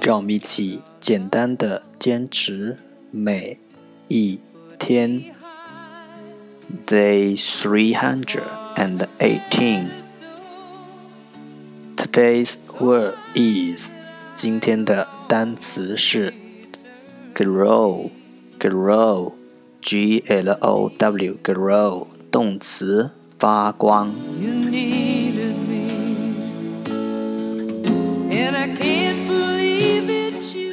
让我们一起简单的坚持每一天。Day 318 Today's word is 今天的单词是 glow glow G L O W glow 动词发光。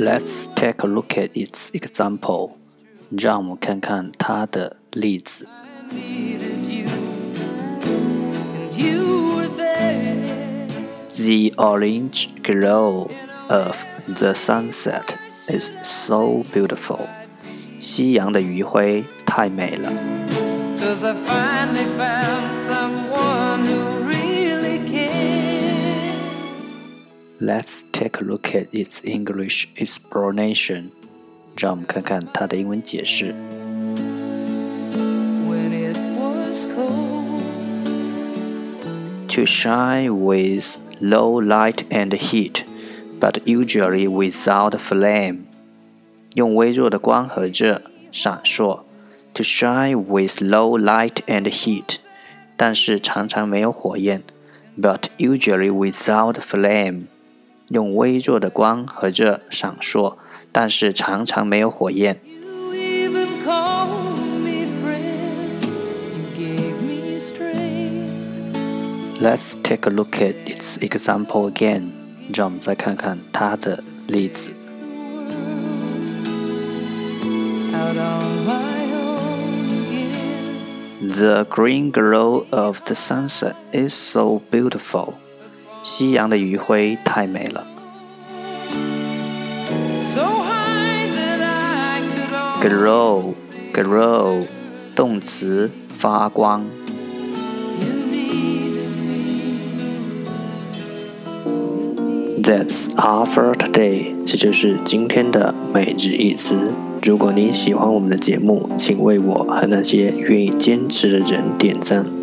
Let's take a look at its example. 让我们看看它的例子。The orange glow of the sunset is so beautiful. 夕阳的余晖太美了。 Let's take a look at its English explanation. 让我们看看它的英文解释。To shine with low light and heat, but usually without flame. 用微弱的光和热闪烁。To shine with low light and heat，但是常常没有火焰。But usually without flame， 用微弱的光和热闪烁，但是常常没有火焰。Let's take a look at its example again。让我们再看看它的例子。The green glow of the sunset is so beautiful. 夕阳的余晖太美了。Glow, glow，动词，发光。That's all for today，这就是今天的每日一词。如果你喜欢我们的节目，请为我和那些愿意坚持的人点赞。